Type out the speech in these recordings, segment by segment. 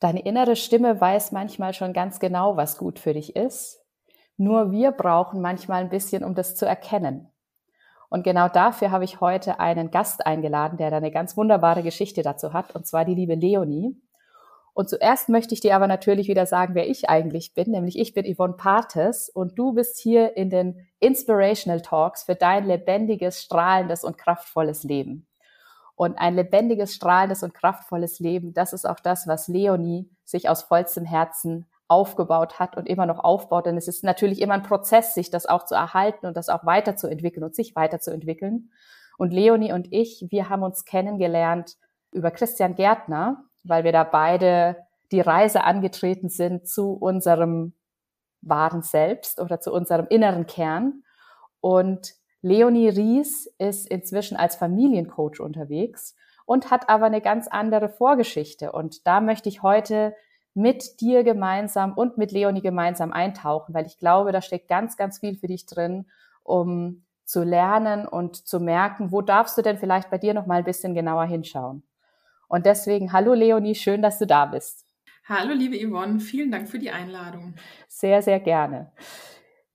Deine innere Stimme weiß manchmal schon ganz genau, was gut für dich ist. Nur wir brauchen manchmal ein bisschen, um das zu erkennen. Und genau dafür habe ich heute einen Gast eingeladen, der da eine ganz wunderbare Geschichte dazu hat, und zwar die liebe Leonie. Und zuerst möchte ich dir aber natürlich wieder sagen, wer ich eigentlich bin, nämlich ich bin Yvonne Partes und du bist hier in den Inspirational Talks für dein lebendiges, strahlendes und kraftvolles Leben. Und ein lebendiges, strahlendes und kraftvolles Leben, das ist auch das, was Leonie sich aus vollstem Herzen aufgebaut hat und immer noch aufbaut. Denn es ist natürlich immer ein Prozess, sich das auch zu erhalten und das auch weiterzuentwickeln und sich weiterzuentwickeln. Und Leonie und ich, wir haben uns kennengelernt über Christian Gärtner, weil wir da beide die Reise angetreten sind zu unserem wahren Selbst oder zu unserem inneren Kern. Und Leonie Ries ist inzwischen als Familiencoach unterwegs und hat aber eine ganz andere Vorgeschichte. Und da möchte ich heute mit dir gemeinsam und mit Leonie gemeinsam eintauchen, weil ich glaube, da steckt ganz, ganz viel für dich drin, um zu lernen und zu merken, wo darfst du denn vielleicht bei dir noch mal ein bisschen genauer hinschauen. Und deswegen, hallo Leonie, schön, dass du da bist. Hallo liebe Yvonne, vielen Dank für die Einladung. Sehr, sehr gerne.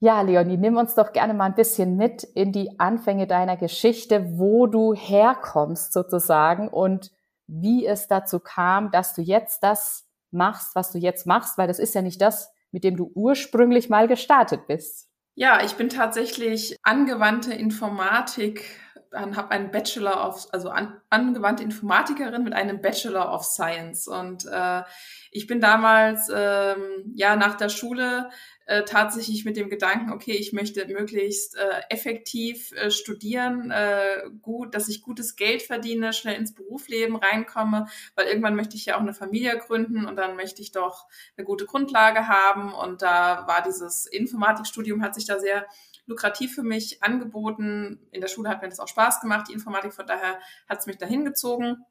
Ja, Leonie, nimm uns doch gerne mal ein bisschen mit in die Anfänge deiner Geschichte, wo du herkommst sozusagen und wie es dazu kam, dass du jetzt das machst, was du jetzt machst, weil das ist ja nicht das, mit dem du ursprünglich mal gestartet bist. Ja, ich bin tatsächlich angewandte Informatik, habe einen Bachelor of, also an, angewandte Informatikerin mit einem Bachelor of Science und äh, ich bin damals ähm, ja nach der Schule äh, tatsächlich mit dem Gedanken, okay, ich möchte möglichst äh, effektiv äh, studieren, äh, gut, dass ich gutes Geld verdiene, schnell ins Berufsleben reinkomme, weil irgendwann möchte ich ja auch eine Familie gründen und dann möchte ich doch eine gute Grundlage haben. Und da war dieses Informatikstudium, hat sich da sehr lukrativ für mich angeboten. In der Schule hat mir das auch Spaß gemacht, die Informatik, von daher hat es mich dahin gezogen.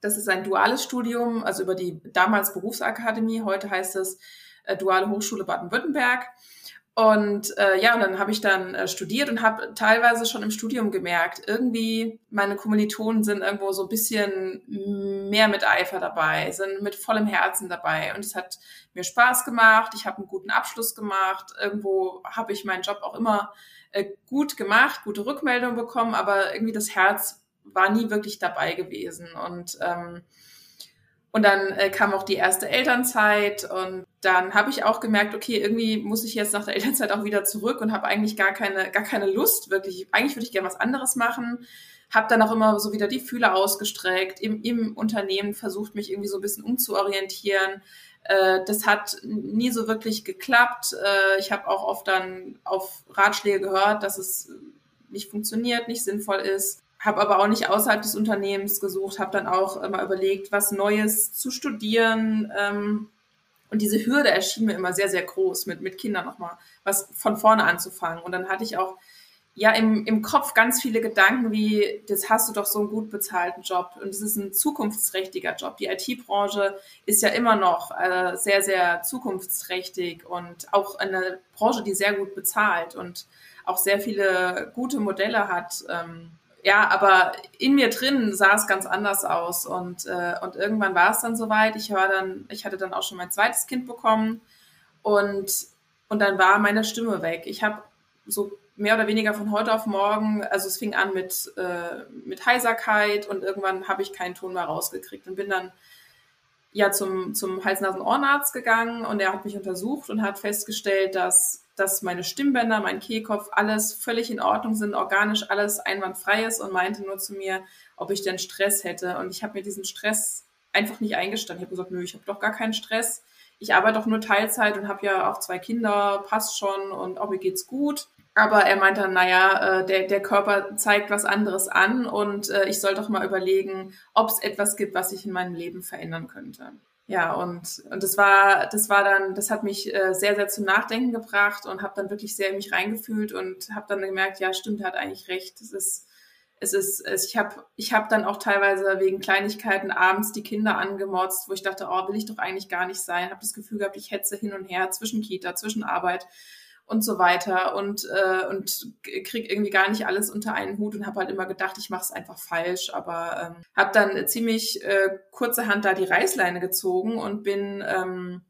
Das ist ein duales Studium, also über die damals Berufsakademie, heute heißt es äh, Duale Hochschule Baden-Württemberg. Und äh, ja, und dann habe ich dann äh, studiert und habe teilweise schon im Studium gemerkt, irgendwie meine Kommilitonen sind irgendwo so ein bisschen mehr mit Eifer dabei, sind mit vollem Herzen dabei. Und es hat mir Spaß gemacht, ich habe einen guten Abschluss gemacht, irgendwo habe ich meinen Job auch immer äh, gut gemacht, gute Rückmeldungen bekommen, aber irgendwie das Herz war nie wirklich dabei gewesen. Und ähm, und dann äh, kam auch die erste Elternzeit und dann habe ich auch gemerkt, okay, irgendwie muss ich jetzt nach der Elternzeit auch wieder zurück und habe eigentlich gar keine, gar keine Lust, wirklich. Eigentlich würde ich gerne was anderes machen. Habe dann auch immer so wieder die Fühler ausgestreckt, im, im Unternehmen versucht, mich irgendwie so ein bisschen umzuorientieren. Äh, das hat nie so wirklich geklappt. Äh, ich habe auch oft dann auf Ratschläge gehört, dass es nicht funktioniert, nicht sinnvoll ist habe aber auch nicht außerhalb des Unternehmens gesucht, habe dann auch immer überlegt, was Neues zu studieren. Ähm, und diese Hürde erschien mir immer sehr, sehr groß, mit, mit Kindern nochmal was von vorne anzufangen. Und dann hatte ich auch ja im, im Kopf ganz viele Gedanken wie, das hast du doch so einen gut bezahlten Job und es ist ein zukunftsträchtiger Job. Die IT-Branche ist ja immer noch äh, sehr, sehr zukunftsträchtig und auch eine Branche, die sehr gut bezahlt und auch sehr viele gute Modelle hat. Ähm, ja, aber in mir drin sah es ganz anders aus und, äh, und irgendwann war es dann soweit. Ich war dann, ich hatte dann auch schon mein zweites Kind bekommen und, und dann war meine Stimme weg. Ich habe so mehr oder weniger von heute auf morgen, also es fing an mit, äh, mit Heiserkeit und irgendwann habe ich keinen Ton mehr rausgekriegt und bin dann ja zum, zum Hals-Nasen-Ohrenarzt gegangen und er hat mich untersucht und hat festgestellt, dass dass meine Stimmbänder, mein Kehlkopf, alles völlig in Ordnung sind, organisch alles einwandfrei ist und meinte nur zu mir, ob ich denn Stress hätte. Und ich habe mir diesen Stress einfach nicht eingestanden. Ich habe gesagt, nö, ich habe doch gar keinen Stress. Ich arbeite doch nur Teilzeit und habe ja auch zwei Kinder, passt schon und auch mir geht's gut. Aber er meinte dann, naja, äh, der, der Körper zeigt was anderes an und äh, ich soll doch mal überlegen, ob es etwas gibt, was ich in meinem Leben verändern könnte. Ja, und, und das war, das war dann, das hat mich äh, sehr, sehr zum Nachdenken gebracht und habe dann wirklich sehr in mich reingefühlt und habe dann gemerkt, ja, stimmt, er hat eigentlich recht. Es ist, es ist, es, ich habe ich hab dann auch teilweise wegen Kleinigkeiten abends die Kinder angemotzt, wo ich dachte, oh, will ich doch eigentlich gar nicht sein. Habe das Gefühl gehabt, ich hetze hin und her zwischen Kita, zwischen Arbeit und so weiter und, äh, und krieg irgendwie gar nicht alles unter einen Hut und habe halt immer gedacht, ich mache es einfach falsch, aber ähm, habe dann ziemlich äh, kurzerhand da die Reißleine gezogen und bin ähm,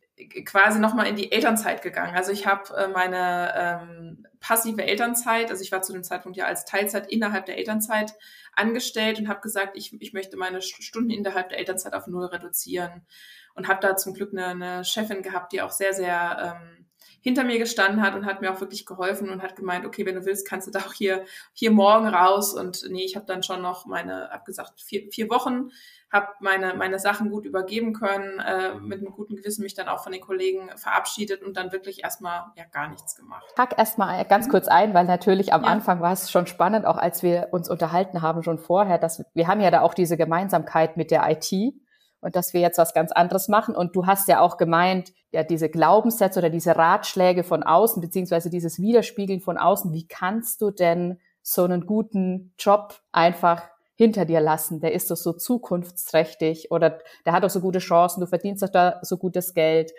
quasi nochmal in die Elternzeit gegangen. Also ich habe äh, meine ähm, passive Elternzeit, also ich war zu dem Zeitpunkt ja als Teilzeit innerhalb der Elternzeit angestellt und habe gesagt, ich, ich möchte meine Stunden innerhalb der Elternzeit auf null reduzieren und habe da zum Glück eine, eine Chefin gehabt, die auch sehr, sehr ähm, hinter mir gestanden hat und hat mir auch wirklich geholfen und hat gemeint, okay, wenn du willst, kannst du da auch hier, hier morgen raus. Und nee, ich habe dann schon noch meine, hab gesagt, vier, vier Wochen, habe meine, meine Sachen gut übergeben können, äh, mit einem guten Gewissen mich dann auch von den Kollegen verabschiedet und dann wirklich erstmal ja gar nichts gemacht. Hack erstmal ganz kurz ein, weil natürlich am ja. Anfang war es schon spannend, auch als wir uns unterhalten haben schon vorher, dass wir haben ja da auch diese Gemeinsamkeit mit der IT und dass wir jetzt was ganz anderes machen. Und du hast ja auch gemeint, ja, diese Glaubenssätze oder diese Ratschläge von außen, beziehungsweise dieses Widerspiegeln von außen, wie kannst du denn so einen guten Job einfach hinter dir lassen? Der ist doch so zukunftsträchtig oder der hat doch so gute Chancen, du verdienst doch da so gutes Geld.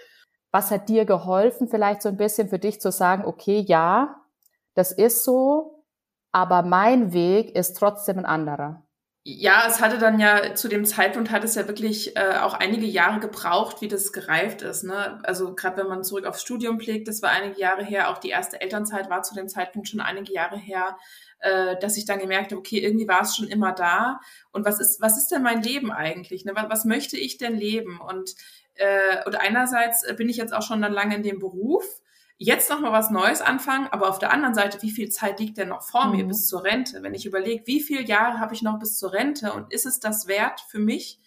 Was hat dir geholfen, vielleicht so ein bisschen für dich zu sagen, okay, ja, das ist so, aber mein Weg ist trotzdem ein anderer? Ja, es hatte dann ja zu dem Zeitpunkt hat es ja wirklich äh, auch einige Jahre gebraucht, wie das gereift ist. Ne? Also gerade wenn man zurück aufs Studium blickt, das war einige Jahre her, auch die erste Elternzeit war zu dem Zeitpunkt schon einige Jahre her, äh, dass ich dann gemerkt habe, okay, irgendwie war es schon immer da. Und was ist, was ist denn mein Leben eigentlich? Ne? Was, was möchte ich denn leben? Und, äh, und einerseits bin ich jetzt auch schon dann lange in dem Beruf jetzt noch mal was Neues anfangen, aber auf der anderen Seite, wie viel Zeit liegt denn noch vor mhm. mir bis zur Rente? Wenn ich überlege, wie viele Jahre habe ich noch bis zur Rente und ist es das wert für mich?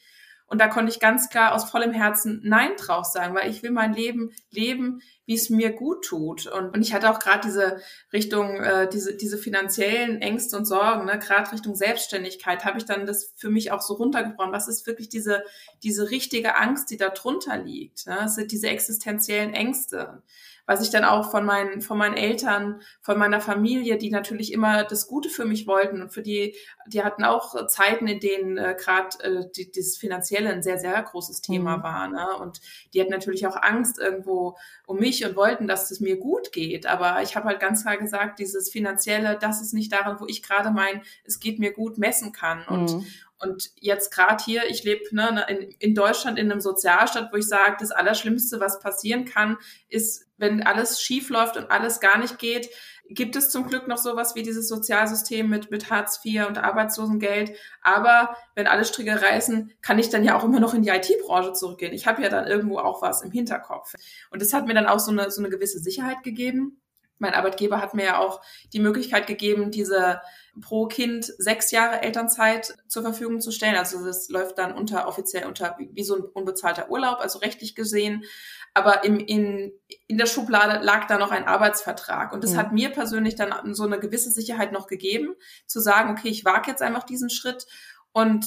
Und da konnte ich ganz klar aus vollem Herzen Nein drauf sagen, weil ich will mein Leben leben, wie es mir gut tut. Und, und ich hatte auch gerade diese Richtung, äh, diese, diese finanziellen Ängste und Sorgen, ne, gerade Richtung Selbstständigkeit, habe ich dann das für mich auch so runtergebrochen. Was ist wirklich diese, diese richtige Angst, die da drunter liegt? Ne? Das sind diese existenziellen Ängste was ich dann auch von meinen, von meinen Eltern, von meiner Familie, die natürlich immer das Gute für mich wollten und für die, die hatten auch Zeiten, in denen äh, gerade äh, die, dieses Finanzielle ein sehr, sehr großes Thema mhm. war. Ne? Und die hatten natürlich auch Angst irgendwo um mich und wollten, dass es mir gut geht. Aber ich habe halt ganz klar gesagt, dieses Finanzielle, das ist nicht daran, wo ich gerade mein, es geht mir gut messen kann. Und, mhm. Und jetzt gerade hier, ich lebe ne, in, in, Deutschland in einem Sozialstaat, wo ich sage, das Allerschlimmste, was passieren kann, ist, wenn alles schief läuft und alles gar nicht geht, gibt es zum Glück noch sowas wie dieses Sozialsystem mit, mit Hartz IV und Arbeitslosengeld. Aber wenn alle Stricke reißen, kann ich dann ja auch immer noch in die IT-Branche zurückgehen. Ich habe ja dann irgendwo auch was im Hinterkopf. Und das hat mir dann auch so eine, so eine gewisse Sicherheit gegeben mein Arbeitgeber hat mir ja auch die Möglichkeit gegeben, diese pro Kind sechs Jahre Elternzeit zur Verfügung zu stellen. Also das läuft dann unter offiziell unter wie so ein unbezahlter Urlaub, also rechtlich gesehen. Aber im, in, in der Schublade lag da noch ein Arbeitsvertrag. Und das ja. hat mir persönlich dann so eine gewisse Sicherheit noch gegeben, zu sagen, okay, ich wage jetzt einfach diesen Schritt und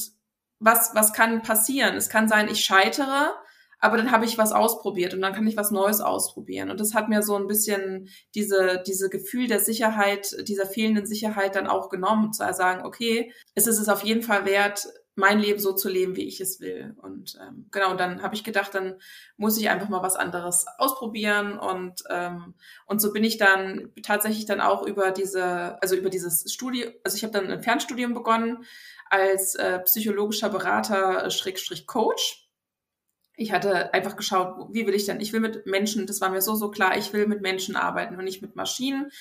was, was kann passieren? Es kann sein, ich scheitere, aber dann habe ich was ausprobiert und dann kann ich was Neues ausprobieren. Und das hat mir so ein bisschen diese, diese Gefühl der Sicherheit, dieser fehlenden Sicherheit dann auch genommen, zu sagen, okay, es ist es auf jeden Fall wert, mein Leben so zu leben, wie ich es will. Und ähm, genau, und dann habe ich gedacht, dann muss ich einfach mal was anderes ausprobieren. Und, ähm, und so bin ich dann tatsächlich dann auch über diese, also über dieses Studium, also ich habe dann ein Fernstudium begonnen als äh, psychologischer Berater, Schrägstrich Coach ich hatte einfach geschaut, wie will ich denn? Ich will mit Menschen, das war mir so, so klar, ich will mit Menschen arbeiten und nicht mit Maschinen.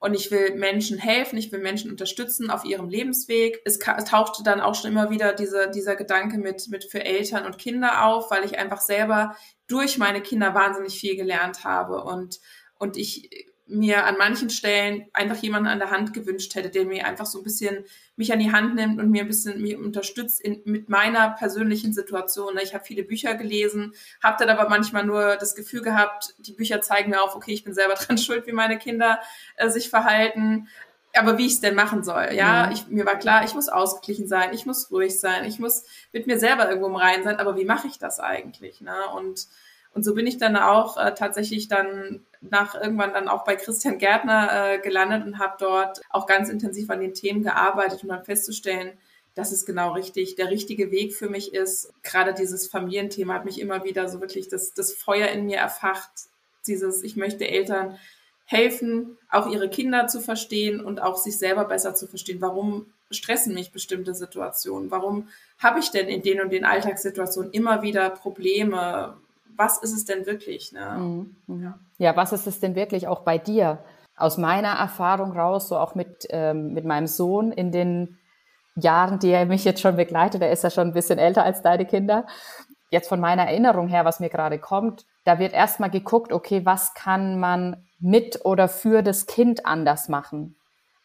Und ich will Menschen helfen, ich will Menschen unterstützen auf ihrem Lebensweg. Es, tauchte dann auch schon immer wieder diese, dieser Gedanke mit, mit für Eltern und Kinder auf, weil ich einfach selber durch meine Kinder wahnsinnig viel gelernt habe. Und, und ich mir an manchen Stellen einfach jemanden an der Hand gewünscht hätte, der mir einfach so ein bisschen mich an die Hand nimmt und mir ein bisschen mir unterstützt in, mit meiner persönlichen Situation. Ich habe viele Bücher gelesen, habe dann aber manchmal nur das Gefühl gehabt, die Bücher zeigen mir auf, okay, ich bin selber dran schuld, wie meine Kinder äh, sich verhalten. Aber wie ich es denn machen soll, ja, mhm. ich, mir war klar, ich muss ausgeglichen sein, ich muss ruhig sein, ich muss mit mir selber irgendwo im Rein sein, aber wie mache ich das eigentlich? Ne? Und und so bin ich dann auch äh, tatsächlich dann nach irgendwann dann auch bei Christian Gärtner äh, gelandet und habe dort auch ganz intensiv an den Themen gearbeitet, um dann festzustellen, dass es genau richtig, der richtige Weg für mich ist. Gerade dieses Familienthema hat mich immer wieder so wirklich das, das Feuer in mir erfacht. Dieses, ich möchte Eltern helfen, auch ihre Kinder zu verstehen und auch sich selber besser zu verstehen. Warum stressen mich bestimmte Situationen? Warum habe ich denn in den und den Alltagssituationen immer wieder Probleme? Was ist es denn wirklich? Ne? Mhm. Ja. ja, was ist es denn wirklich auch bei dir? Aus meiner Erfahrung raus, so auch mit, ähm, mit meinem Sohn in den Jahren, die er mich jetzt schon begleitet, er ist ja schon ein bisschen älter als deine Kinder. Jetzt von meiner Erinnerung her, was mir gerade kommt, da wird erstmal geguckt, okay, was kann man mit oder für das Kind anders machen?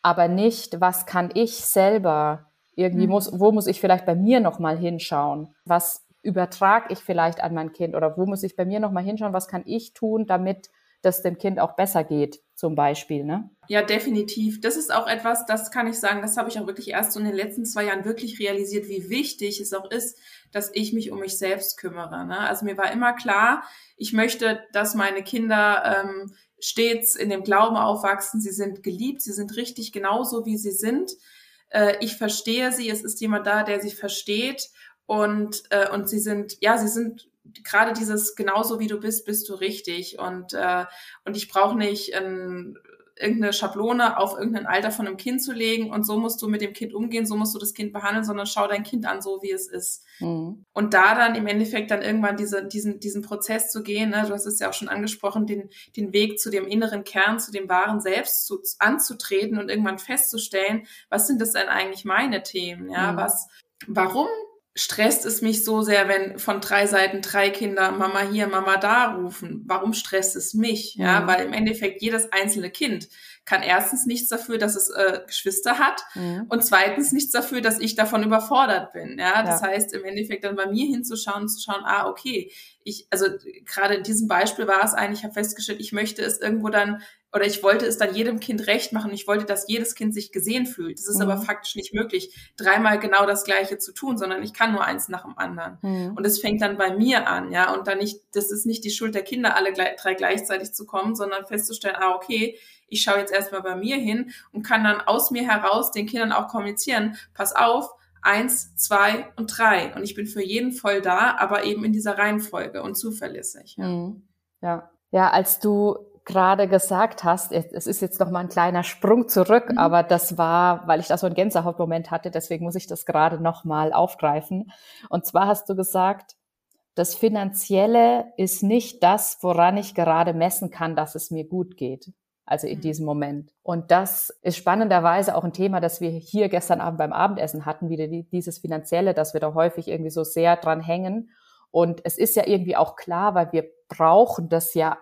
Aber nicht, was kann ich selber irgendwie mhm. muss, wo muss ich vielleicht bei mir nochmal hinschauen? Was übertrage ich vielleicht an mein Kind oder wo muss ich bei mir nochmal hinschauen? Was kann ich tun, damit das dem Kind auch besser geht, zum Beispiel, ne? Ja, definitiv. Das ist auch etwas, das kann ich sagen, das habe ich auch wirklich erst so in den letzten zwei Jahren wirklich realisiert, wie wichtig es auch ist, dass ich mich um mich selbst kümmere. Ne? Also mir war immer klar, ich möchte, dass meine Kinder ähm, stets in dem Glauben aufwachsen, sie sind geliebt, sie sind richtig genauso, wie sie sind. Äh, ich verstehe sie, es ist jemand da, der sie versteht und, äh, und sie sind, ja, sie sind gerade dieses genauso wie du bist, bist du richtig. Und, äh, und ich brauche nicht ein irgendeine Schablone auf irgendein Alter von einem Kind zu legen und so musst du mit dem Kind umgehen, so musst du das Kind behandeln, sondern schau dein Kind an, so wie es ist. Mhm. Und da dann im Endeffekt dann irgendwann diese, diesen, diesen Prozess zu gehen, ne, du hast es ja auch schon angesprochen, den, den Weg zu dem inneren Kern, zu dem wahren Selbst zu, anzutreten und irgendwann festzustellen, was sind das denn eigentlich meine Themen? Ja, mhm. was, warum stresst es mich so sehr, wenn von drei Seiten drei Kinder Mama hier, Mama da rufen? Warum stresst es mich? Ja, mhm. weil im Endeffekt jedes einzelne Kind kann erstens nichts dafür, dass es äh, Geschwister hat mhm. und zweitens nichts dafür, dass ich davon überfordert bin. Ja, das ja. heißt im Endeffekt dann bei mir hinzuschauen, zu schauen, ah, okay, ich, also gerade in diesem Beispiel war es eigentlich, ich habe festgestellt, ich möchte es irgendwo dann oder ich wollte es dann jedem Kind recht machen. Ich wollte, dass jedes Kind sich gesehen fühlt. Das ist mhm. aber faktisch nicht möglich, dreimal genau das Gleiche zu tun, sondern ich kann nur eins nach dem anderen. Mhm. Und es fängt dann bei mir an, ja. Und dann nicht, das ist nicht die Schuld der Kinder, alle drei gleichzeitig zu kommen, sondern festzustellen, ah, okay, ich schaue jetzt erstmal bei mir hin und kann dann aus mir heraus den Kindern auch kommunizieren, pass auf, eins, zwei und drei. Und ich bin für jeden voll da, aber eben in dieser Reihenfolge und zuverlässig. Ja, mhm. ja. ja als du gerade gesagt hast, es ist jetzt noch mal ein kleiner Sprung zurück, mhm. aber das war, weil ich da so einen Gänsehautmoment hatte, deswegen muss ich das gerade noch mal aufgreifen. Und zwar hast du gesagt, das Finanzielle ist nicht das, woran ich gerade messen kann, dass es mir gut geht. Also in mhm. diesem Moment. Und das ist spannenderweise auch ein Thema, das wir hier gestern Abend beim Abendessen hatten, wieder dieses Finanzielle, dass wir da häufig irgendwie so sehr dran hängen. Und es ist ja irgendwie auch klar, weil wir brauchen das ja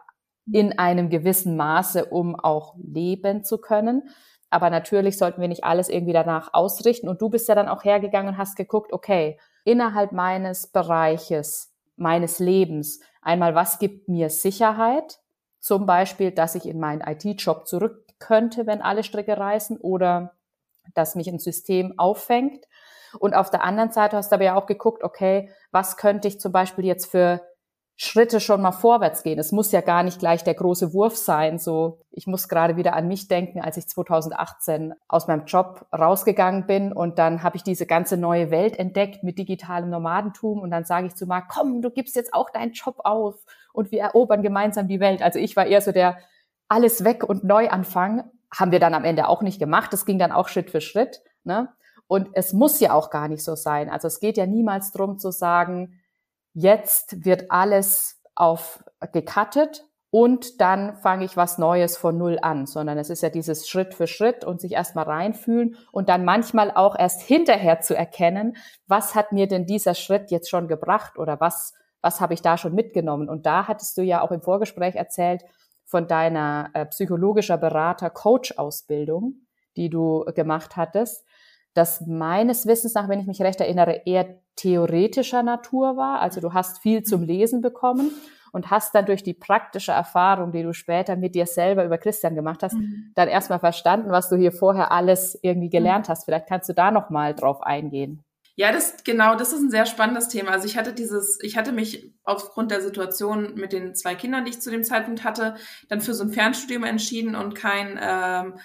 in einem gewissen Maße, um auch leben zu können. Aber natürlich sollten wir nicht alles irgendwie danach ausrichten. Und du bist ja dann auch hergegangen und hast geguckt, okay, innerhalb meines Bereiches, meines Lebens, einmal, was gibt mir Sicherheit? Zum Beispiel, dass ich in meinen IT-Job zurück könnte, wenn alle Stricke reißen oder dass mich ein System auffängt. Und auf der anderen Seite hast du aber ja auch geguckt, okay, was könnte ich zum Beispiel jetzt für Schritte schon mal vorwärts gehen. Es muss ja gar nicht gleich der große Wurf sein. So, ich muss gerade wieder an mich denken, als ich 2018 aus meinem Job rausgegangen bin und dann habe ich diese ganze neue Welt entdeckt mit digitalem Nomadentum und dann sage ich zu Marc, komm, du gibst jetzt auch deinen Job auf und wir erobern gemeinsam die Welt. Also ich war eher so der alles weg und neu anfangen. Haben wir dann am Ende auch nicht gemacht. Das ging dann auch Schritt für Schritt. Ne? Und es muss ja auch gar nicht so sein. Also es geht ja niemals drum zu sagen, jetzt wird alles auf gecuttet und dann fange ich was Neues von Null an, sondern es ist ja dieses Schritt für Schritt und sich erstmal reinfühlen und dann manchmal auch erst hinterher zu erkennen, was hat mir denn dieser Schritt jetzt schon gebracht oder was, was habe ich da schon mitgenommen. Und da hattest du ja auch im Vorgespräch erzählt von deiner äh, psychologischer Berater Coach Ausbildung, die du gemacht hattest das meines Wissens nach, wenn ich mich recht erinnere, eher theoretischer Natur war. Also du hast viel zum Lesen bekommen und hast dann durch die praktische Erfahrung, die du später mit dir selber über Christian gemacht hast, mhm. dann erstmal verstanden, was du hier vorher alles irgendwie mhm. gelernt hast. Vielleicht kannst du da nochmal drauf eingehen. Ja, das genau, das ist ein sehr spannendes Thema. Also ich hatte dieses, ich hatte mich aufgrund der Situation mit den zwei Kindern, die ich zu dem Zeitpunkt hatte, dann für so ein Fernstudium entschieden und kein ähm,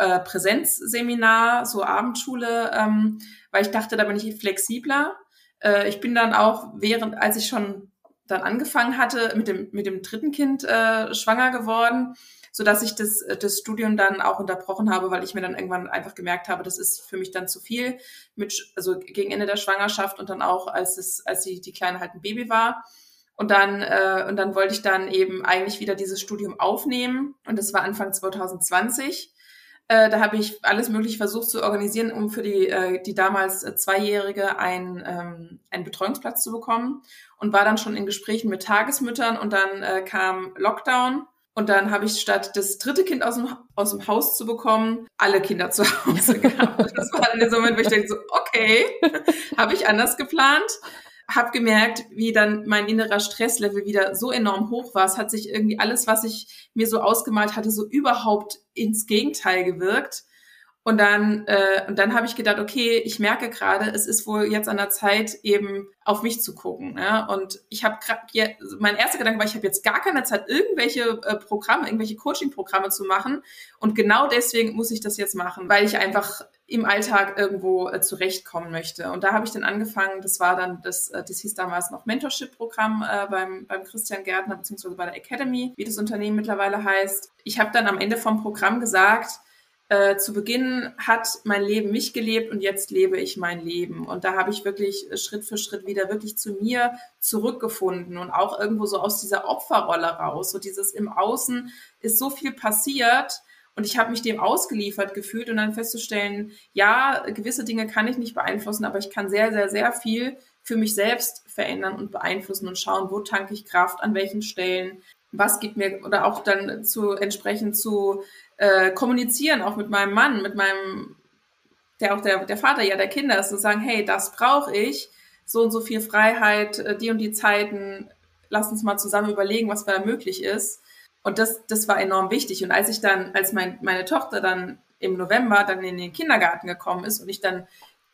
äh, Präsenzseminar, so Abendschule, ähm, weil ich dachte, da bin ich flexibler. Äh, ich bin dann auch während, als ich schon dann angefangen hatte, mit dem, mit dem dritten Kind äh, schwanger geworden, so dass ich das, das Studium dann auch unterbrochen habe, weil ich mir dann irgendwann einfach gemerkt habe, das ist für mich dann zu viel, mit, also gegen Ende der Schwangerschaft und dann auch, als es, als die, die Kleine halt ein Baby war. Und dann, äh, und dann wollte ich dann eben eigentlich wieder dieses Studium aufnehmen. Und das war Anfang 2020. Äh, da habe ich alles mögliche versucht zu organisieren, um für die, äh, die damals äh, Zweijährige ein, ähm, einen Betreuungsplatz zu bekommen. Und war dann schon in Gesprächen mit Tagesmüttern und dann äh, kam Lockdown. Und dann habe ich statt das dritte Kind aus dem, aus dem Haus zu bekommen, alle Kinder zu Hause gehabt. Das war dann der Moment, wo ich denke so, okay, habe ich anders geplant habe gemerkt, wie dann mein innerer Stresslevel wieder so enorm hoch war. Es hat sich irgendwie alles, was ich mir so ausgemalt hatte, so überhaupt ins Gegenteil gewirkt. Und dann, äh, und dann habe ich gedacht, okay, ich merke gerade, es ist wohl jetzt an der Zeit, eben auf mich zu gucken. Ja? Und ich habe gerade, mein erster Gedanke war, ich habe jetzt gar keine Zeit, irgendwelche äh, Programme, irgendwelche Coaching-Programme zu machen. Und genau deswegen muss ich das jetzt machen, weil ich einfach im Alltag irgendwo äh, zurechtkommen möchte. Und da habe ich dann angefangen, das war dann, das, äh, das hieß damals noch Mentorship-Programm äh, beim, beim Christian Gärtner, beziehungsweise bei der Academy, wie das Unternehmen mittlerweile heißt. Ich habe dann am Ende vom Programm gesagt, äh, zu Beginn hat mein Leben mich gelebt und jetzt lebe ich mein Leben. Und da habe ich wirklich äh, Schritt für Schritt wieder wirklich zu mir zurückgefunden und auch irgendwo so aus dieser Opferrolle raus. So dieses im Außen ist so viel passiert und ich habe mich dem ausgeliefert gefühlt und dann festzustellen, ja, gewisse Dinge kann ich nicht beeinflussen, aber ich kann sehr, sehr, sehr viel für mich selbst verändern und beeinflussen und schauen, wo tanke ich Kraft, an welchen Stellen, was gibt mir oder auch dann zu entsprechend zu äh, kommunizieren, auch mit meinem Mann, mit meinem, der auch der, der Vater ja der Kinder ist, zu sagen, hey, das brauche ich, so und so viel Freiheit, äh, die und die Zeiten, lass uns mal zusammen überlegen, was da möglich ist. Und das, das war enorm wichtig. Und als ich dann, als mein, meine Tochter dann im November dann in den Kindergarten gekommen ist und ich dann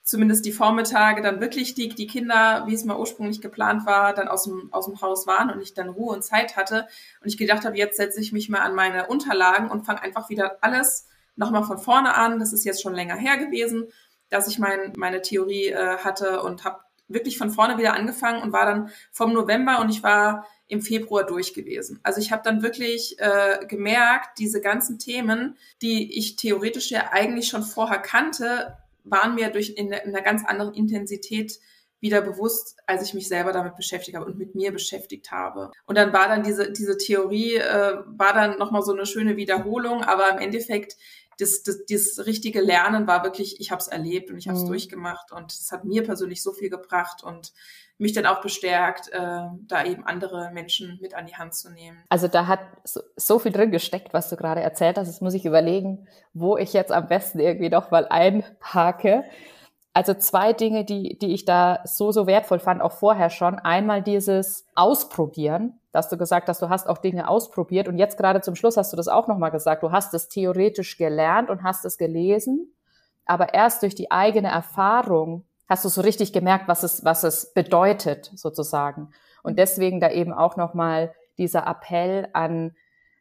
zumindest die Vormittage dann wirklich die, die Kinder, wie es mal ursprünglich geplant war, dann aus dem, aus dem Haus waren und ich dann Ruhe und Zeit hatte und ich gedacht habe, jetzt setze ich mich mal an meine Unterlagen und fange einfach wieder alles nochmal von vorne an. Das ist jetzt schon länger her gewesen, dass ich mein, meine Theorie äh, hatte und habe wirklich von vorne wieder angefangen und war dann vom November und ich war im Februar durch gewesen. Also ich habe dann wirklich äh, gemerkt, diese ganzen Themen, die ich theoretisch ja eigentlich schon vorher kannte, waren mir durch in, in einer ganz anderen Intensität wieder bewusst, als ich mich selber damit beschäftigt habe und mit mir beschäftigt habe. Und dann war dann diese, diese Theorie, äh, war dann nochmal so eine schöne Wiederholung, aber im Endeffekt, das, das, das richtige Lernen war wirklich, ich habe es erlebt und ich habe es mhm. durchgemacht und es hat mir persönlich so viel gebracht und mich dann auch bestärkt, äh, da eben andere Menschen mit an die Hand zu nehmen. Also da hat so, so viel drin gesteckt, was du gerade erzählt hast. Jetzt muss ich überlegen, wo ich jetzt am besten irgendwie noch mal einhake. Also zwei Dinge, die, die ich da so, so wertvoll fand, auch vorher schon. Einmal dieses Ausprobieren, dass du gesagt hast, du hast auch Dinge ausprobiert. Und jetzt gerade zum Schluss hast du das auch nochmal gesagt. Du hast es theoretisch gelernt und hast es gelesen. Aber erst durch die eigene Erfahrung hast du so richtig gemerkt, was es, was es bedeutet, sozusagen. Und mhm. deswegen da eben auch nochmal dieser Appell an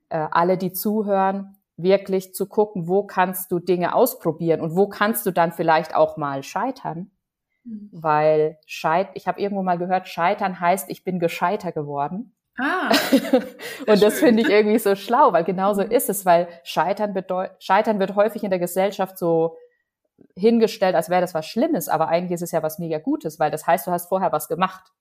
äh, alle, die zuhören, wirklich zu gucken, wo kannst du Dinge ausprobieren und wo kannst du dann vielleicht auch mal scheitern. Mhm. Weil scheit, ich habe irgendwo mal gehört, scheitern heißt, ich bin gescheiter geworden. Ah. und das finde ich irgendwie so schlau, weil genauso mhm. ist es, weil Scheitern bedeutet, Scheitern wird häufig in der Gesellschaft so hingestellt, als wäre das was Schlimmes, aber eigentlich ist es ja was mega Gutes, weil das heißt, du hast vorher was gemacht.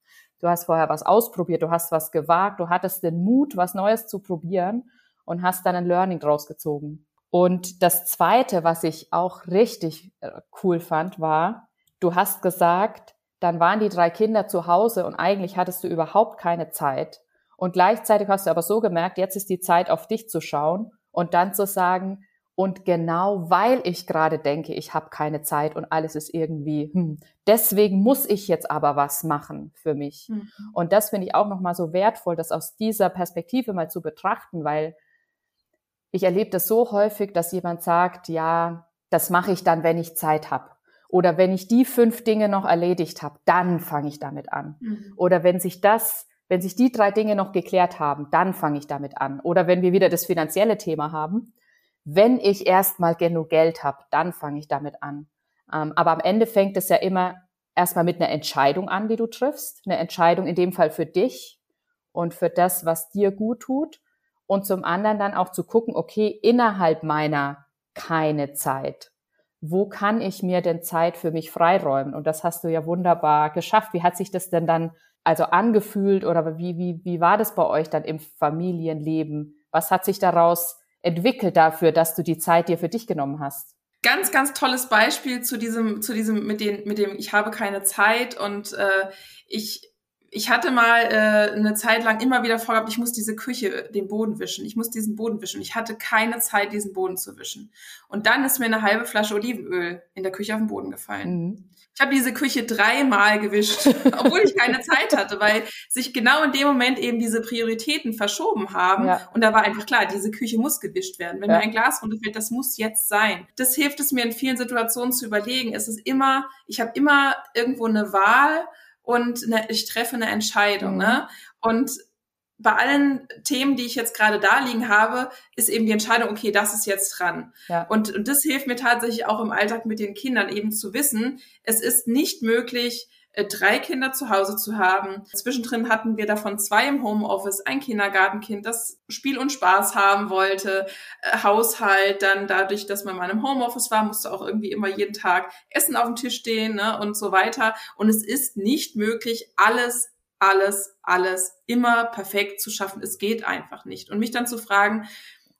Du hast vorher was ausprobiert, du hast was gewagt, du hattest den Mut, was Neues zu probieren und hast dann ein Learning draus gezogen. Und das zweite, was ich auch richtig äh, cool fand, war, du hast gesagt, dann waren die drei Kinder zu Hause und eigentlich hattest du überhaupt keine Zeit. Und gleichzeitig hast du aber so gemerkt, jetzt ist die Zeit, auf dich zu schauen und dann zu sagen, und genau weil ich gerade denke, ich habe keine Zeit und alles ist irgendwie, hm, deswegen muss ich jetzt aber was machen für mich. Mhm. Und das finde ich auch nochmal so wertvoll, das aus dieser Perspektive mal zu betrachten, weil ich erlebe das so häufig, dass jemand sagt, ja, das mache ich dann, wenn ich Zeit habe. Oder wenn ich die fünf Dinge noch erledigt habe, dann fange ich damit an. Mhm. Oder wenn sich das, wenn sich die drei Dinge noch geklärt haben, dann fange ich damit an. Oder wenn wir wieder das finanzielle Thema haben, wenn ich erstmal genug Geld habe, dann fange ich damit an. Ähm, aber am Ende fängt es ja immer erstmal mit einer Entscheidung an, die du triffst. Eine Entscheidung in dem Fall für dich. und für das, was dir gut tut. Und zum anderen dann auch zu gucken, okay, innerhalb meiner keine Zeit. Wo kann ich mir denn Zeit für mich freiräumen? Und das hast du ja wunderbar geschafft. Wie hat sich das denn dann also angefühlt oder wie, wie, wie war das bei euch dann im Familienleben? Was hat sich daraus entwickelt dafür, dass du die Zeit dir für dich genommen hast? Ganz, ganz tolles Beispiel zu diesem, zu diesem, mit dem, mit dem, ich habe keine Zeit und äh, ich ich hatte mal äh, eine Zeit lang immer wieder vorgehabt, ich muss diese Küche, den Boden wischen. Ich muss diesen Boden wischen. Ich hatte keine Zeit, diesen Boden zu wischen. Und dann ist mir eine halbe Flasche Olivenöl in der Küche auf den Boden gefallen. Mhm. Ich habe diese Küche dreimal gewischt, obwohl ich keine Zeit hatte, weil sich genau in dem Moment eben diese Prioritäten verschoben haben. Ja. Und da war einfach klar, diese Küche muss gewischt werden. Wenn ja. mir ein Glas runterfällt, das muss jetzt sein. Das hilft es mir in vielen Situationen zu überlegen. Es ist immer, ich habe immer irgendwo eine Wahl und eine, ich treffe eine Entscheidung. Mhm. Ne? Und bei allen Themen, die ich jetzt gerade da liegen habe, ist eben die Entscheidung, okay, das ist jetzt dran. Ja. Und, und das hilft mir tatsächlich auch im Alltag mit den Kindern eben zu wissen, es ist nicht möglich, äh, drei Kinder zu Hause zu haben. Zwischendrin hatten wir davon zwei im Homeoffice, ein Kindergartenkind, das Spiel und Spaß haben wollte, äh, Haushalt, dann dadurch, dass man mal im Homeoffice war, musste auch irgendwie immer jeden Tag Essen auf dem Tisch stehen ne, und so weiter. Und es ist nicht möglich, alles alles, alles immer perfekt zu schaffen. Es geht einfach nicht. Und mich dann zu fragen,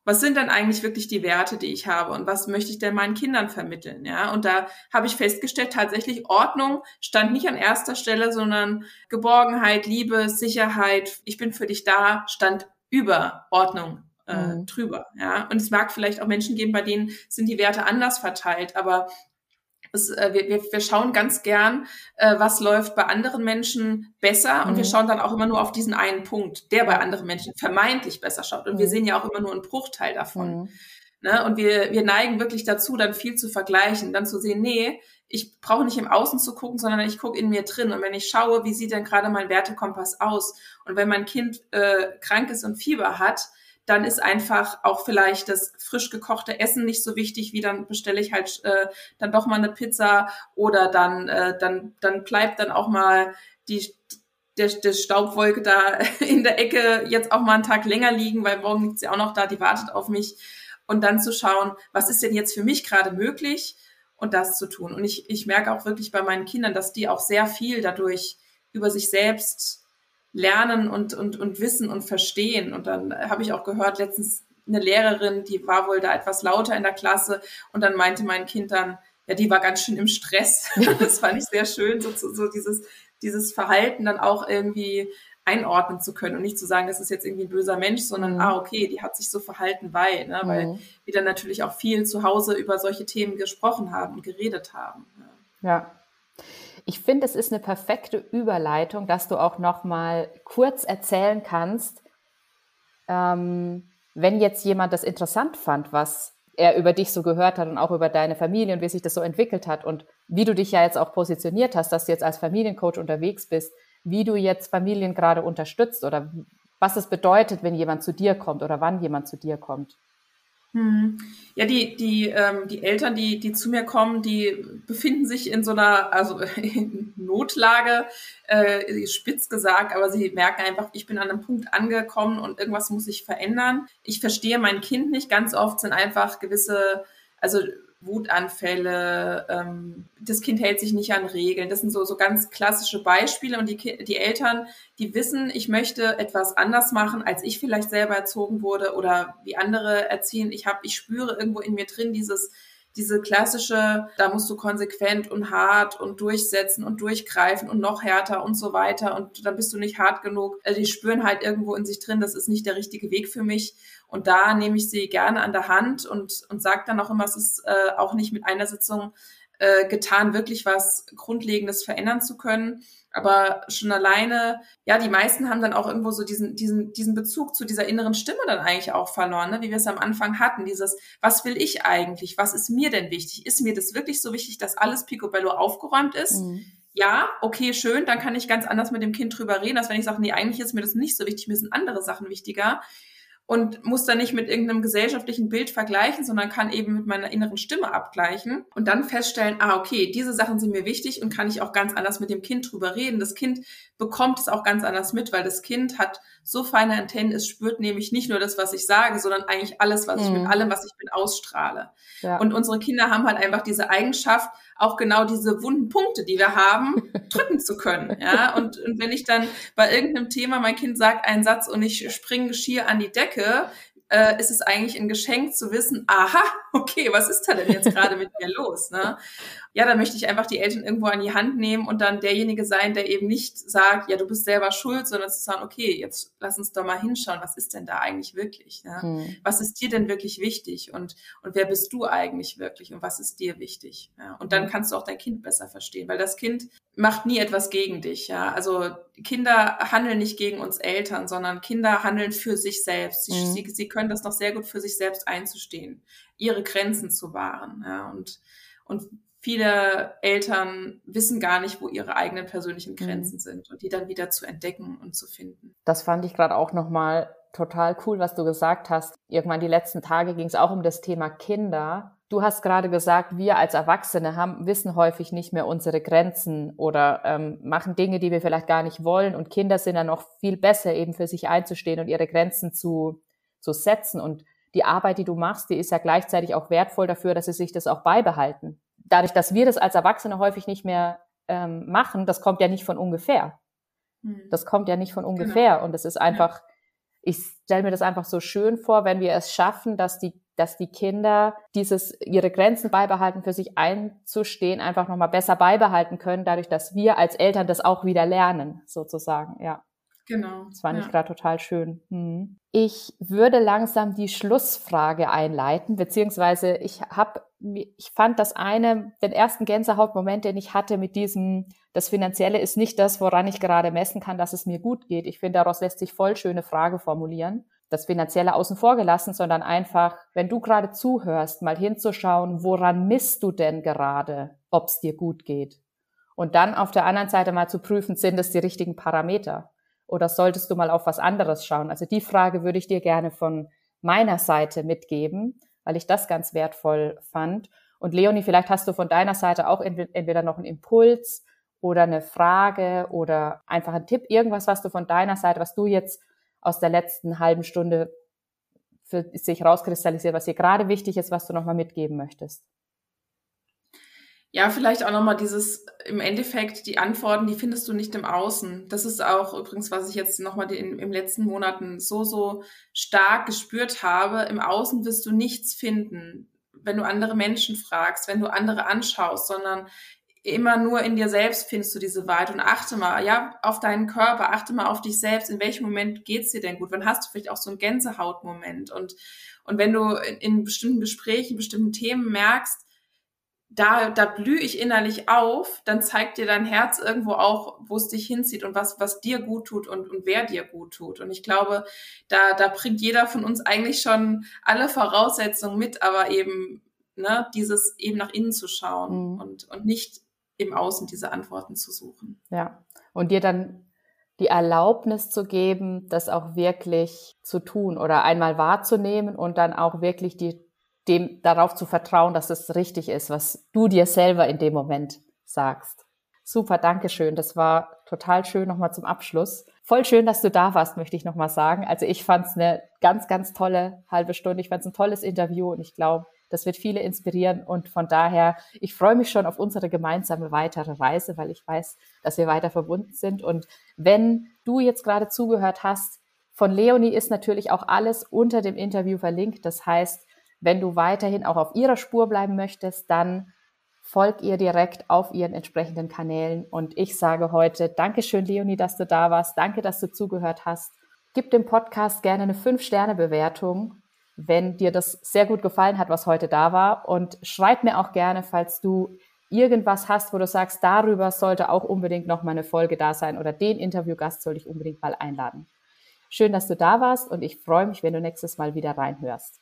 was sind denn eigentlich wirklich die Werte, die ich habe und was möchte ich denn meinen Kindern vermitteln, ja? Und da habe ich festgestellt, tatsächlich Ordnung stand nicht an erster Stelle, sondern Geborgenheit, Liebe, Sicherheit, ich bin für dich da, stand über Ordnung äh, mhm. drüber, ja? Und es mag vielleicht auch Menschen geben, bei denen sind die Werte anders verteilt, aber es, äh, wir, wir, schauen ganz gern, äh, was läuft bei anderen Menschen besser mhm. und wir mhm. schauen dann auch immer nur auf diesen einen Punkt, der bei anderen Menschen vermeintlich besser schaut. Und mhm. wir sehen ja auch immer nur einen Bruchteil davon. Mhm. Ne? Und wir, wir neigen wirklich dazu, dann viel zu vergleichen, dann zu sehen, nee, ich brauche nicht im Außen zu gucken, sondern ich gucke in mir drin. Und wenn ich schaue, wie sieht denn gerade mein Wertekompass aus? Und wenn mein Kind äh, krank ist und Fieber hat, dann ist einfach auch vielleicht das frisch gekochte Essen nicht so wichtig, wie dann bestelle ich halt äh, dann doch mal eine Pizza oder dann, äh, dann, dann bleibt dann auch mal die, der, der Staubwolke da in der Ecke jetzt auch mal einen Tag länger liegen, weil morgen liegt sie auch noch da, die wartet auf mich. Und dann zu schauen, was ist denn jetzt für mich gerade möglich und das zu tun. Und ich, ich merke auch wirklich bei meinen Kindern, dass die auch sehr viel dadurch über sich selbst lernen und, und, und wissen und verstehen. Und dann habe ich auch gehört, letztens eine Lehrerin, die war wohl da etwas lauter in der Klasse und dann meinte mein Kind dann, ja, die war ganz schön im Stress. das fand ich sehr schön, so, so dieses, dieses Verhalten dann auch irgendwie einordnen zu können und nicht zu sagen, das ist jetzt irgendwie ein böser Mensch, sondern, mhm. ah, okay, die hat sich so verhalten, weil, ne, weil mhm. wir dann natürlich auch viel zu Hause über solche Themen gesprochen haben und geredet haben. Ja. ja. Ich finde, es ist eine perfekte Überleitung, dass du auch noch mal kurz erzählen kannst, ähm, wenn jetzt jemand das interessant fand, was er über dich so gehört hat und auch über deine Familie und wie sich das so entwickelt hat und wie du dich ja jetzt auch positioniert hast, dass du jetzt als Familiencoach unterwegs bist, wie du jetzt Familien gerade unterstützt oder was es bedeutet, wenn jemand zu dir kommt oder wann jemand zu dir kommt. Hm. Ja, die, die, ähm, die Eltern, die, die zu mir kommen, die befinden sich in so einer, also in Notlage, äh, spitz gesagt, aber sie merken einfach, ich bin an einem Punkt angekommen und irgendwas muss sich verändern. Ich verstehe mein Kind nicht. Ganz oft sind einfach gewisse, also Wutanfälle, ähm, das Kind hält sich nicht an Regeln. Das sind so, so ganz klassische Beispiele. Und die, die Eltern, die wissen, ich möchte etwas anders machen, als ich vielleicht selber erzogen wurde oder wie andere erziehen. Ich habe, ich spüre irgendwo in mir drin dieses, diese klassische, da musst du konsequent und hart und durchsetzen und durchgreifen und noch härter und so weiter und dann bist du nicht hart genug. Also die spüren halt irgendwo in sich drin, das ist nicht der richtige Weg für mich. Und da nehme ich sie gerne an der Hand und, und sage dann auch immer, es ist äh, auch nicht mit einer Sitzung äh, getan, wirklich was Grundlegendes verändern zu können. Aber schon alleine, ja, die meisten haben dann auch irgendwo so diesen, diesen, diesen Bezug zu dieser inneren Stimme dann eigentlich auch verloren, ne? wie wir es am Anfang hatten. Dieses, was will ich eigentlich? Was ist mir denn wichtig? Ist mir das wirklich so wichtig, dass alles Picobello aufgeräumt ist? Mhm. Ja, okay, schön, dann kann ich ganz anders mit dem Kind drüber reden, als wenn ich sage, nee, eigentlich ist mir das nicht so wichtig, mir sind andere Sachen wichtiger und muss dann nicht mit irgendeinem gesellschaftlichen Bild vergleichen, sondern kann eben mit meiner inneren Stimme abgleichen und dann feststellen, ah, okay, diese Sachen sind mir wichtig und kann ich auch ganz anders mit dem Kind drüber reden. Das Kind bekommt es auch ganz anders mit, weil das Kind hat so feine Antennen ist, spürt nämlich nicht nur das, was ich sage, sondern eigentlich alles, was mhm. ich mit mhm. allem, was ich bin, ausstrahle. Ja. Und unsere Kinder haben halt einfach diese Eigenschaft, auch genau diese wunden Punkte, die wir haben, drücken zu können. Ja, und, und wenn ich dann bei irgendeinem Thema, mein Kind sagt einen Satz und ich springe schier an die Decke, que äh, ist es eigentlich ein Geschenk zu wissen, aha, okay, was ist da denn jetzt gerade mit mir los? Ne? Ja, da möchte ich einfach die Eltern irgendwo an die Hand nehmen und dann derjenige sein, der eben nicht sagt, ja, du bist selber schuld, sondern zu sagen, okay, jetzt lass uns doch mal hinschauen, was ist denn da eigentlich wirklich? Ne? Hm. Was ist dir denn wirklich wichtig? Und, und wer bist du eigentlich wirklich? Und was ist dir wichtig? Ja? Und dann hm. kannst du auch dein Kind besser verstehen, weil das Kind macht nie etwas gegen dich. Ja? Also Kinder handeln nicht gegen uns Eltern, sondern Kinder handeln für sich selbst. Sie, hm. sie, sie können das noch sehr gut für sich selbst einzustehen, ihre Grenzen zu wahren. Ja? Und, und viele Eltern wissen gar nicht, wo ihre eigenen persönlichen mhm. Grenzen mhm. sind und die dann wieder zu entdecken und zu finden. Das fand ich gerade auch nochmal total cool, was du gesagt hast. Irgendwann die letzten Tage ging es auch um das Thema Kinder. Du hast gerade gesagt, wir als Erwachsene haben, wissen häufig nicht mehr unsere Grenzen oder ähm, machen Dinge, die wir vielleicht gar nicht wollen. Und Kinder sind dann noch viel besser, eben für sich einzustehen und ihre Grenzen zu, zu setzen. Und die Arbeit, die du machst, die ist ja gleichzeitig auch wertvoll dafür, dass sie sich das auch beibehalten dadurch, dass wir das als Erwachsene häufig nicht mehr ähm, machen, das kommt ja nicht von ungefähr. Hm. Das kommt ja nicht von ungefähr. Genau. Und es ist einfach, ich stelle mir das einfach so schön vor, wenn wir es schaffen, dass die, dass die Kinder dieses, ihre Grenzen beibehalten, für sich einzustehen, einfach nochmal besser beibehalten können, dadurch, dass wir als Eltern das auch wieder lernen, sozusagen, ja. Genau. Das fand ja. ich gerade total schön. Hm. Ich würde langsam die Schlussfrage einleiten, beziehungsweise ich habe, ich fand das eine, den ersten Gänsehautmoment, den ich hatte mit diesem, das Finanzielle ist nicht das, woran ich gerade messen kann, dass es mir gut geht. Ich finde, daraus lässt sich voll schöne Frage formulieren. Das Finanzielle außen vor gelassen, sondern einfach, wenn du gerade zuhörst, mal hinzuschauen, woran misst du denn gerade, ob es dir gut geht? Und dann auf der anderen Seite mal zu prüfen, sind es die richtigen Parameter? Oder solltest du mal auf was anderes schauen? Also die Frage würde ich dir gerne von meiner Seite mitgeben, weil ich das ganz wertvoll fand. Und Leonie, vielleicht hast du von deiner Seite auch entweder noch einen Impuls oder eine Frage oder einfach einen Tipp, irgendwas, was du von deiner Seite, was du jetzt aus der letzten halben Stunde für sich rauskristallisiert, was dir gerade wichtig ist, was du nochmal mitgeben möchtest. Ja, vielleicht auch nochmal dieses, im Endeffekt, die Antworten, die findest du nicht im Außen. Das ist auch übrigens, was ich jetzt nochmal in, im letzten Monaten so, so stark gespürt habe. Im Außen wirst du nichts finden, wenn du andere Menschen fragst, wenn du andere anschaust, sondern immer nur in dir selbst findest du diese Wahrheit und achte mal, ja, auf deinen Körper, achte mal auf dich selbst. In welchem Moment geht's dir denn gut? Wann hast du vielleicht auch so einen Gänsehautmoment? Und, und wenn du in, in bestimmten Gesprächen, bestimmten Themen merkst, da, da blühe ich innerlich auf, dann zeigt dir dein Herz irgendwo auch, wo es dich hinzieht und was, was dir gut tut und, und wer dir gut tut. Und ich glaube, da, da bringt jeder von uns eigentlich schon alle Voraussetzungen mit, aber eben ne, dieses eben nach innen zu schauen mhm. und, und nicht im Außen diese Antworten zu suchen. Ja, und dir dann die Erlaubnis zu geben, das auch wirklich zu tun oder einmal wahrzunehmen und dann auch wirklich die dem darauf zu vertrauen, dass es richtig ist, was du dir selber in dem Moment sagst. Super, danke schön. Das war total schön nochmal zum Abschluss. Voll schön, dass du da warst, möchte ich nochmal sagen. Also ich fand es eine ganz, ganz tolle halbe Stunde. Ich fand es ein tolles Interview und ich glaube, das wird viele inspirieren. Und von daher, ich freue mich schon auf unsere gemeinsame weitere Reise, weil ich weiß, dass wir weiter verbunden sind. Und wenn du jetzt gerade zugehört hast, von Leonie ist natürlich auch alles unter dem Interview verlinkt. Das heißt, wenn du weiterhin auch auf ihrer Spur bleiben möchtest, dann folg ihr direkt auf ihren entsprechenden Kanälen. Und ich sage heute Dankeschön, Leonie, dass du da warst. Danke, dass du zugehört hast. Gib dem Podcast gerne eine 5-Sterne-Bewertung, wenn dir das sehr gut gefallen hat, was heute da war. Und schreib mir auch gerne, falls du irgendwas hast, wo du sagst, darüber sollte auch unbedingt noch mal eine Folge da sein oder den Interviewgast soll ich unbedingt mal einladen. Schön, dass du da warst und ich freue mich, wenn du nächstes Mal wieder reinhörst.